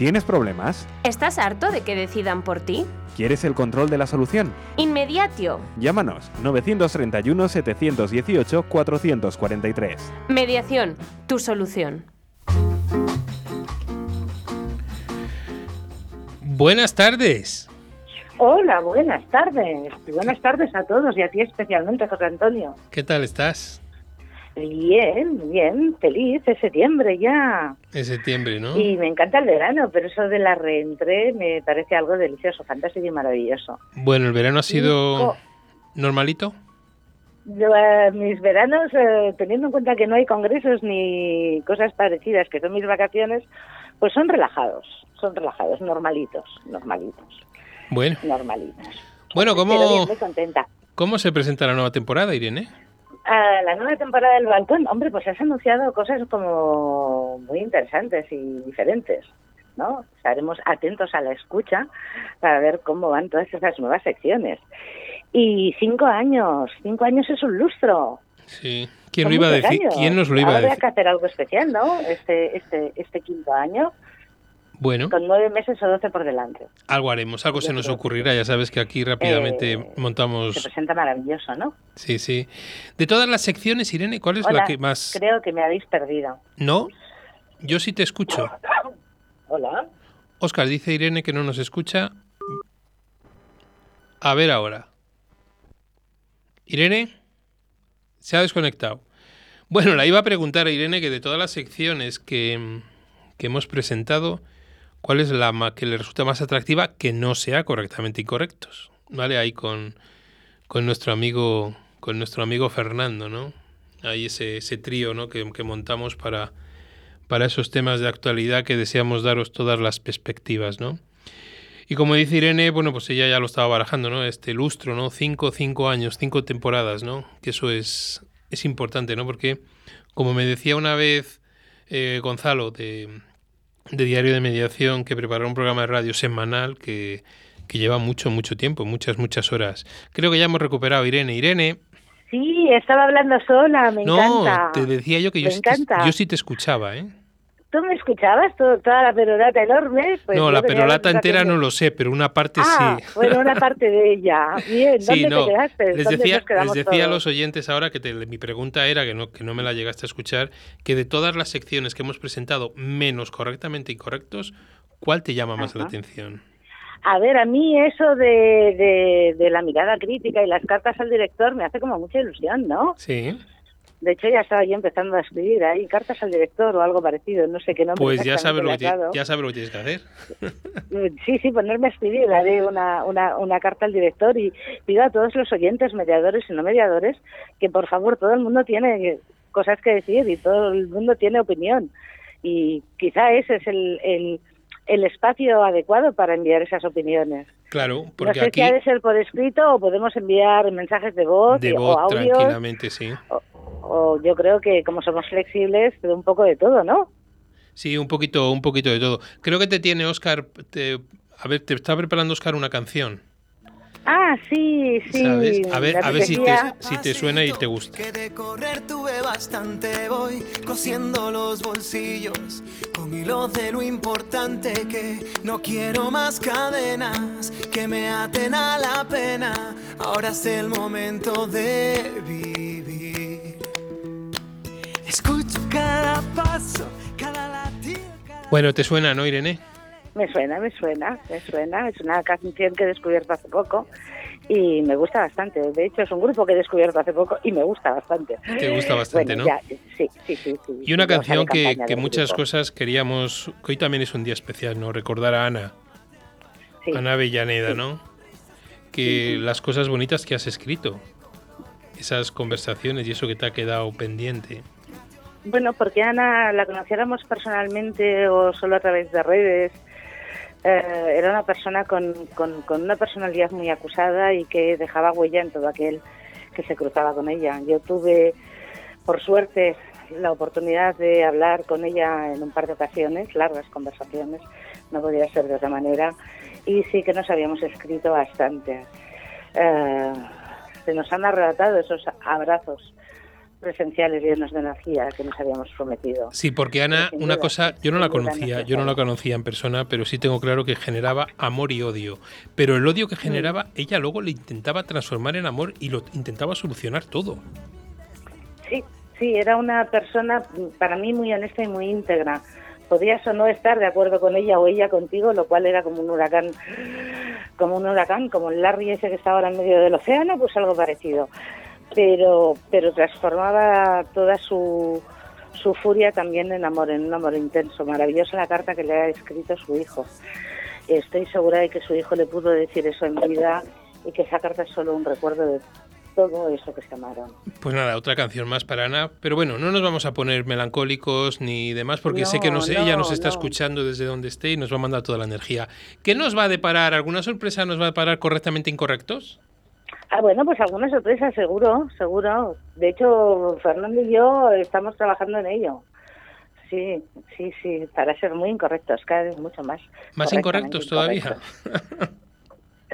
A: ¿Tienes problemas?
D: ¿Estás harto de que decidan por ti?
A: ¿Quieres el control de la solución?
D: Inmediatio.
A: Llámanos 931 718 443.
D: Mediación, tu solución.
B: Buenas tardes.
H: Hola, buenas tardes. Buenas tardes a todos y a ti especialmente, José Antonio.
B: ¿Qué tal estás?
H: Bien, bien, feliz, es septiembre ya.
B: Es septiembre, ¿no?
H: Y me encanta el verano, pero eso de la reentré me parece algo delicioso, fantástico y maravilloso.
B: Bueno, ¿el verano ha sido normalito?
H: Eh, mis veranos, eh, teniendo en cuenta que no hay congresos ni cosas parecidas, que son mis vacaciones, pues son relajados, son relajados, normalitos, normalitos.
B: Bueno.
H: Normalitos.
B: Bueno, ¿cómo,
H: Pero bien, muy contenta.
B: ¿cómo se presenta la nueva temporada, Irene?
H: A la nueva temporada del balcón, hombre, pues has anunciado cosas como muy interesantes y diferentes. ¿no? Estaremos atentos a la escucha para ver cómo van todas esas nuevas secciones. Y cinco años, cinco años es un lustro.
B: Sí. ¿Quién, lo iba a decir? ¿Quién nos lo iba
H: Ahora
B: a decir?
H: que hacer algo especial, ¿no? Este, este, este quinto año,
B: Bueno,
H: con nueve meses o doce por delante.
B: algo haremos, algo se nos ocurrirá. Ya sabes que aquí rápidamente
H: Eh, Se
B: montamos.
H: presenta maravilloso, ¿no?
B: Sí, sí. De todas las secciones, Irene, ¿cuál es
H: Hola,
B: la que más.?
H: creo que me habéis perdido.
B: ¿No? Yo sí te escucho.
H: Hola.
B: Oscar, dice Irene que no nos escucha. A ver ahora. Irene, se ha desconectado. Bueno, la iba a preguntar a Irene que de todas las secciones que, que hemos presentado, ¿cuál es la que le resulta más atractiva que no sea correctamente incorrectos? ¿Vale? Ahí con, con nuestro amigo con nuestro amigo Fernando, ¿no? Ahí ese, ese trío, ¿no? que, que montamos para, para esos temas de actualidad que deseamos daros todas las perspectivas, ¿no? Y como dice Irene, bueno, pues ella ya lo estaba barajando, ¿no? Este lustro, ¿no? Cinco, cinco años, cinco temporadas, ¿no? Que eso es, es importante, ¿no? Porque, como me decía una vez eh, Gonzalo de, de Diario de Mediación, que preparó un programa de radio semanal que, que lleva mucho, mucho tiempo, muchas, muchas horas. Creo que ya hemos recuperado, Irene. Irene,
H: Sí, estaba hablando sola, me
B: no,
H: encanta.
B: te decía yo que yo
H: Me
B: sí, te, yo sí te escuchaba, ¿eh?
H: ¿Tú me escuchabas todo- toda la perorata enorme? Pues
B: no, la
H: sensación
B: entera no lo sé, pero una parte
H: Ah,
B: sí.
H: bueno, una parte de ella. Bien, ¿dónde
B: Sí, no.
H: te quedaste?
B: Les
H: ¿Dónde
B: decía, les decía a los oyentes ahora que te- mi pregunta era, que no, que no me la llegaste a escuchar, que de todas las secciones que hemos presentado, menos correctamente incorrectos, ¿cuál te llama más la atención?
H: A ver, a mí eso de, de, de la mirada crítica y las cartas al director me hace como mucha ilusión, ¿no?
B: Sí,
H: De hecho, ya estaba yo empezando a escribir ahí cartas al director o algo parecido, no sé qué nombre
B: pues ya sabes, lo que, ya sabes lo que tienes que hacer.
H: Sí, sí, ponerme a escribir, haré una, una, una carta al director y pido a todos los oyentes, mediadores y no mediadores, que por favor, todo el mundo tiene cosas que decir y todo el mundo tiene opinión. Y quizá ese es el, el, el espacio adecuado para enviar esas opiniones.
B: Claro,
H: No
B: porque
H: sé
B: aquí
H: si ha de ser por escrito o podemos enviar mensajes de voz,
B: de voz
H: o audios,
B: tranquilamente, sí.
H: o yo creo que como somos flexibles, un poco de todo, ¿no?
B: Sí, un poquito, un poquito de todo. Creo que te tiene Oscar, te- a ver, te está preparando Oscar una canción,
H: Ah, sí, sí.
B: ¿sabes? A ver, a ver si te, si te suena y te gusta.
I: Que de correr tuve bastante, voy cosiendo los bolsillos con hilos de lo importante que no quiero más cadenas que me aten a la pena. Ahora es el momento de vivir. Escucho cada paso, cada latido.
B: Bueno, ¿te suena, no, Irene?
H: Me suena, me suena, me suena. Es una canción que he descubierto hace poco y me gusta bastante. De hecho, es un grupo que he descubierto hace poco y me gusta bastante.
B: Te gusta bastante,
H: Bueno,
B: ¿no?
H: ya, sí, sí, sí, sí.
B: Y una canción que, que muchas
H: grupo.
B: cosas queríamos, que hoy también es un día especial, ¿no? Recordar a Ana,
H: Sí.
B: Ana Avellaneda,
H: Sí.
B: ¿no? Que las cosas bonitas que has escrito, esas conversaciones y eso que te ha quedado pendiente.
H: Bueno, porque Ana la conociéramos personalmente o solo a través de redes. Eh, era una persona con, con, una personalidad muy acusada y que dejaba huella en todo aquel que se cruzaba con ella. Yo tuve, por suerte, la oportunidad de hablar con ella en un par de ocasiones, largas conversaciones, no podía ser de otra manera, y sí que nos habíamos escrito bastante. Eh, se nos han arrebatado esos abrazos presenciales llenos de energía que nos habíamos prometido.
B: Sí, porque Ana, una cosa, yo no la conocía, yo no la conocía en persona, pero sí tengo claro que generaba amor y odio. Pero el odio que generaba, ella luego le intentaba transformar en amor y lo intentaba solucionar todo.
H: Sí, sí, era una persona para mí muy honesta y muy íntegra. Podías o no estar de acuerdo con ella o ella contigo, lo cual era como un huracán, como un huracán, como el Larry ese que está ahora en medio del océano, pues algo parecido. Pero, pero transformaba toda su, su furia también en amor, en un amor intenso. Maravillosa la carta que le ha escrito su hijo. Estoy segura de que su hijo le pudo decir eso en vida y que esa carta es solo un recuerdo de todo eso que se amaron.
B: Pues nada, otra canción más para Ana. Pero bueno, no nos vamos a poner melancólicos ni demás, porque sé que
H: No,
B: nos-
H: no,
B: ella nos está
H: no.
B: escuchando desde donde esté y nos va a mandar toda la energía. ¿Qué nos va a deparar? ¿Alguna sorpresa nos va a deparar correctamente incorrectos?
H: Ah, bueno, pues alguna sorpresa, seguro, seguro. De hecho, Fernando y yo estamos trabajando en ello. sí, sí, sí, para ser muy incorrectos, cada vez mucho más.
B: ¿Más incorrectos todavía?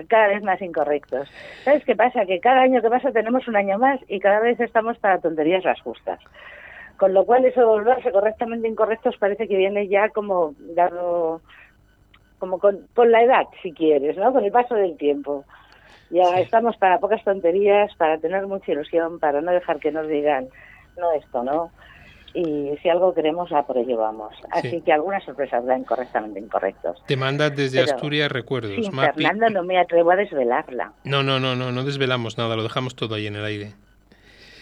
H: cada vez más incorrectos. ¿Sabes qué pasa? Que cada año que pasa tenemos un año más y cada vez estamos para tonterías las justas. Con lo cual eso de volverse correctamente incorrectos parece que viene ya como dado, como con, la edad, si quieres, ¿no? Con el paso del tiempo. Ya estamos para pocas tonterías, para tener mucha ilusión, para no dejar que nos digan, no esto, ¿no? y si algo queremos, a por ello vamos. Así que algunas sorpresas dan correctamente incorrectos.
B: Te mandas desde Asturias recuerdos.
H: Sí, Fernando, no me atrevo a desvelarla.
B: No, no, no, no, no desvelamos nada, lo dejamos todo ahí en el aire.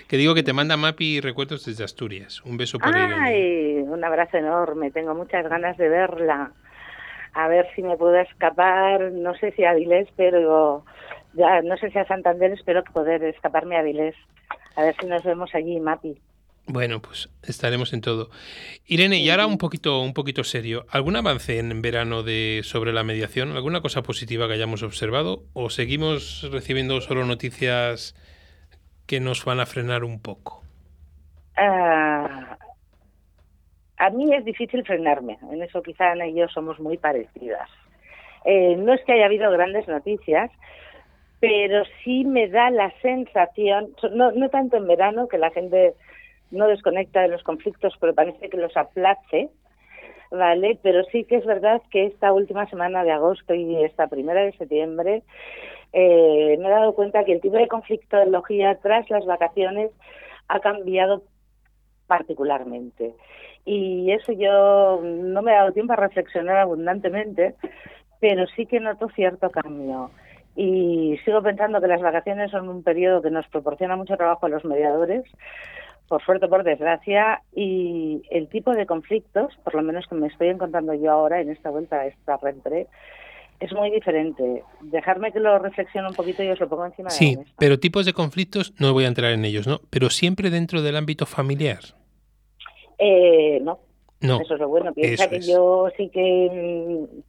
B: Que digo que te manda Mapi recuerdos desde Asturias. Un beso por
H: Ay, un abrazo enorme. Tengo muchas ganas de verla. A ver si me puedo escapar, no sé si a Avilés, pero ya no sé si a Santander, espero poder escaparme a Avilés. A ver si nos vemos allí, Mapi.
B: Bueno, pues estaremos en todo. Irene, y ahora un poquito, un poquito serio. ¿Algún avance en verano de sobre la mediación? ¿Alguna cosa positiva que hayamos observado? ¿O seguimos recibiendo solo noticias que nos van a frenar un poco?
H: Ah, a mí es difícil frenarme. En eso quizá Ana y yo somos muy parecidas. Eh, no es que haya habido grandes noticias, pero sí me da la sensación, no, tanto en verano, que la gente no desconecta de los conflictos, pero parece que los aplace, ¿vale? Pero sí que es verdad que esta última semana de agosto y esta primera de septiembre eh, me he dado cuenta que el tipo de conflictología tras las vacaciones ha cambiado particularmente. Y eso yo no me he dado tiempo a reflexionar abundantemente, pero sí que noto cierto cambio. Y sigo pensando que las vacaciones son un periodo que nos proporciona mucho trabajo a los mediadores, por suerte, por desgracia, y el tipo de conflictos, por lo menos que me estoy encontrando yo ahora en esta vuelta a esta rentre, es muy diferente. Dejarme que lo reflexione un poquito y os lo pongo encima
B: de la mesa. Sí, pero tipos de conflictos, no voy a entrar en ellos, ¿no? Pero siempre dentro del ámbito familiar.
H: Eh, no. No. Eso es lo bueno. Piensa que yo sí que mm,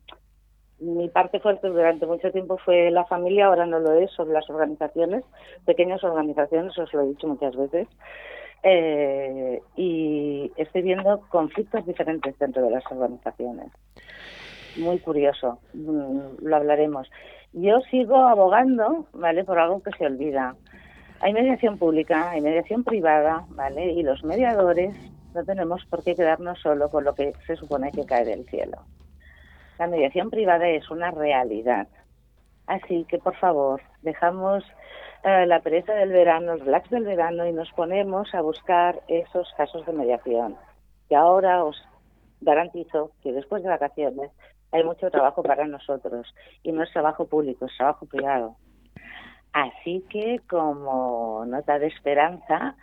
H: mi parte fuerte durante mucho tiempo fue la familia, ahora no lo es, son las organizaciones, pequeñas organizaciones, os lo he dicho muchas veces. Eh, y estoy viendo conflictos diferentes dentro de las organizaciones. Muy curioso, mm, lo hablaremos. Yo sigo abogando, ¿vale? Por algo que se olvida. Hay mediación pública, hay mediación privada, ¿vale? Y los mediadores no tenemos por qué quedarnos solo con lo que se supone que cae del cielo. La mediación privada es una realidad. Así que, por favor, dejamos eh, la pereza del verano, el relax del verano y nos ponemos a buscar esos casos de mediación. Y ahora os garantizo que después de vacaciones hay mucho trabajo para nosotros y no es trabajo público, es trabajo privado. Así que como nota de esperanza,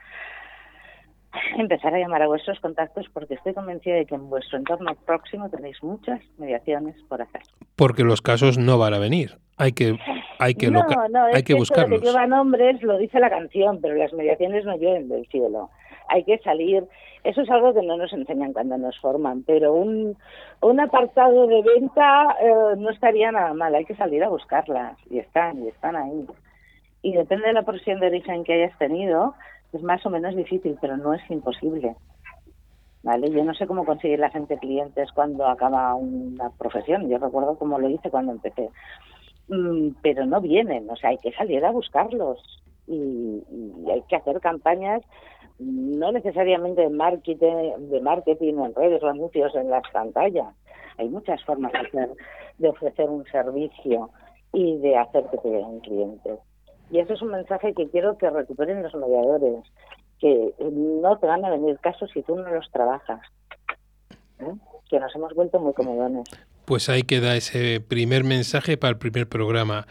H: empezar a llamar a vuestros contactos porque estoy convencida de que en vuestro entorno próximo tenéis muchas mediaciones por hacer.
B: Porque los casos no van a venir. Hay que hay que
H: no, no, hay que, buscarlos. que lleva nombres lo dice la canción, pero las mediaciones no llueven del cielo. Hay que salir. Eso es algo que no nos enseñan cuando nos forman, pero un, un apartado de venta eh, no estaría nada mal. Hay que salir a buscarlas y están y están ahí. Y depende de la profesión de origen que hayas tenido, es más o menos difícil, pero no es imposible. ¿Vale? Yo no sé cómo conseguir la gente clientes cuando acaba una profesión. Yo recuerdo cómo lo hice cuando empecé. Mm, pero no vienen, o sea, hay que salir a buscarlos y, hay que hacer campañas no necesariamente de marketing, de marketing en redes o anuncios en las pantallas. Hay muchas formas de, hacer, de ofrecer un servicio y de hacer que te den clientes. Y eso es un mensaje que quiero que recuperen los mediadores, que no te van a venir casos si tú no los trabajas. ¿eh? Que nos hemos vuelto muy comodones.
B: Pues ahí queda ese primer mensaje para el primer programa.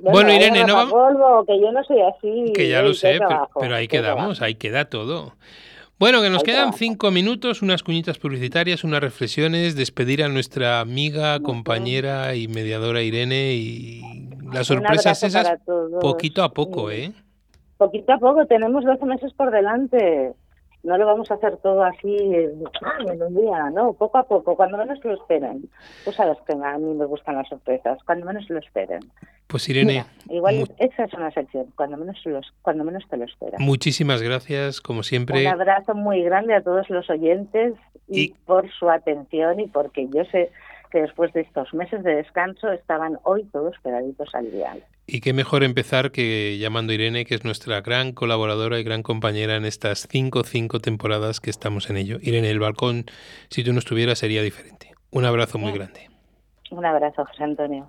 B: Bueno, Irene, no
H: vamos. que yo no soy así.
B: Que ya lo sé, pero, ahí quedamos, ahí queda todo. Bueno, que nos quedan cinco minutos, unas cuñitas publicitarias, unas reflexiones, despedir a nuestra amiga, compañera y mediadora Irene y las sorpresas esas poquito a poco, ¿eh?
H: Poquito a poco, tenemos 12 meses por delante. no lo vamos a hacer todo así en un día, no, poco a poco, cuando menos lo esperen. Tú sabes que a mí me gustan las sorpresas, cuando menos lo esperen.
B: Pues Irene,
H: igual esa es una sección, cuando menos, los, cuando menos te lo esperan.
B: Muchísimas gracias, como siempre.
H: Un abrazo muy grande a todos los oyentes y por su atención y porque yo sé que después de estos meses de descanso estaban hoy todos pegaditos al dial.
B: Y qué mejor empezar que llamando a Irene, que es nuestra gran colaboradora y gran compañera en estas cinco, cinco temporadas que estamos en ello. Irene, el balcón, si tú no estuvieras, sería diferente. Un abrazo muy grande.
H: Un abrazo, José Antonio.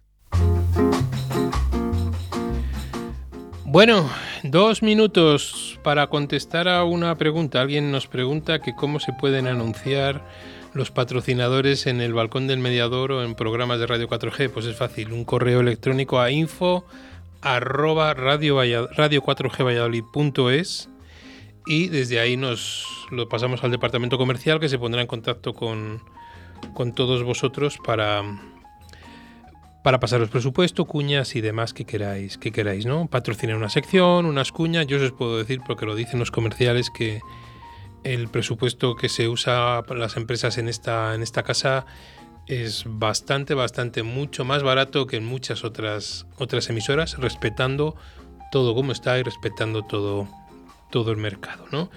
B: Bueno, dos minutos para contestar a una pregunta. Alguien nos pregunta que cómo se pueden anunciar los patrocinadores en el balcón del mediador o en programas de Radio 4G. Pues es fácil, un correo electrónico a info arroba radio, 4G Valladolid.es y desde ahí nos lo pasamos al departamento comercial que se pondrá en contacto con, con todos vosotros para para pasaros presupuesto, cuñas y demás que queráis, que queráis, ¿no? Patrocinar una sección, unas cuñas, yo os puedo decir, porque lo dicen los comerciales, que el presupuesto que se usa para las empresas en esta, en esta casa es bastante, bastante, mucho más barato que en muchas otras, otras emisoras, respetando todo como está y respetando todo, todo el mercado, ¿no?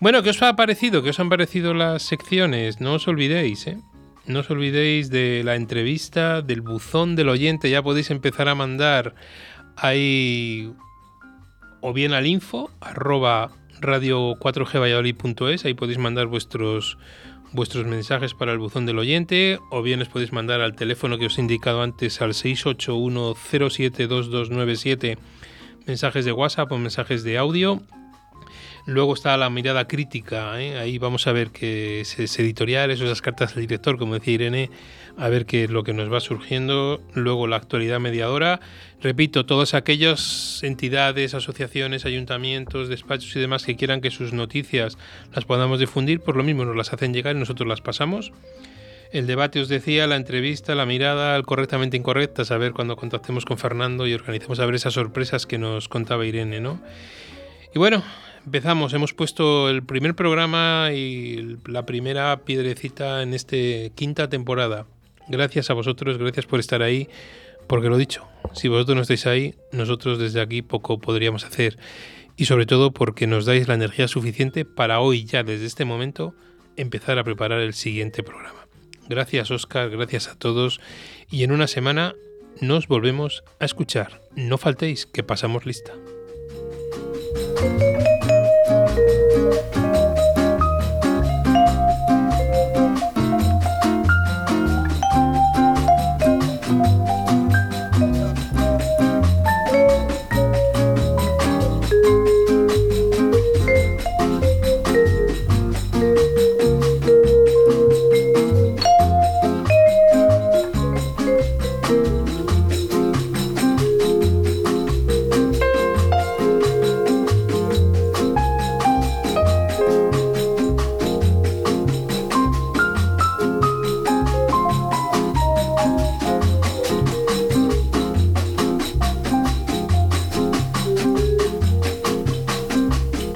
B: Bueno, ¿qué os ha parecido? ¿Qué os han parecido las secciones? No os olvidéis, ¿eh? No os olvidéis de la entrevista, del buzón del oyente. Ya podéis empezar a mandar ahí o bien al info arroba radio 4gvalladolid.es. Ahí podéis mandar vuestros vuestros mensajes para el buzón del oyente o bien os podéis mandar al teléfono que os he indicado antes al 681072297 mensajes de WhatsApp o mensajes de audio Luego está la mirada crítica, ¿eh? ahí vamos a ver qué es, editorial, esas cartas del director, como decía Irene, a ver qué es lo que nos va surgiendo. Luego la actualidad mediadora. Repito, todas aquellas entidades, asociaciones, ayuntamientos, despachos y demás que quieran que sus noticias las podamos difundir, por lo mismo nos las hacen llegar y nosotros las pasamos. El debate os decía, la entrevista, la mirada, el correctamente incorrecta, saber cuando contactemos con Fernando y organizamos a ver esas sorpresas que nos contaba Irene, ¿no? Y bueno, empezamos. Hemos puesto el primer programa y la primera piedrecita en esta quinta temporada. Gracias a vosotros, gracias por estar ahí, porque lo dicho, si vosotros no estáis ahí, nosotros desde aquí poco podríamos hacer. Y sobre todo porque nos dais la energía suficiente para hoy, ya desde este momento, empezar a preparar el siguiente programa. Gracias Oscar, gracias a todos y en una semana nos volvemos a escuchar. No faltéis, que pasamos lista.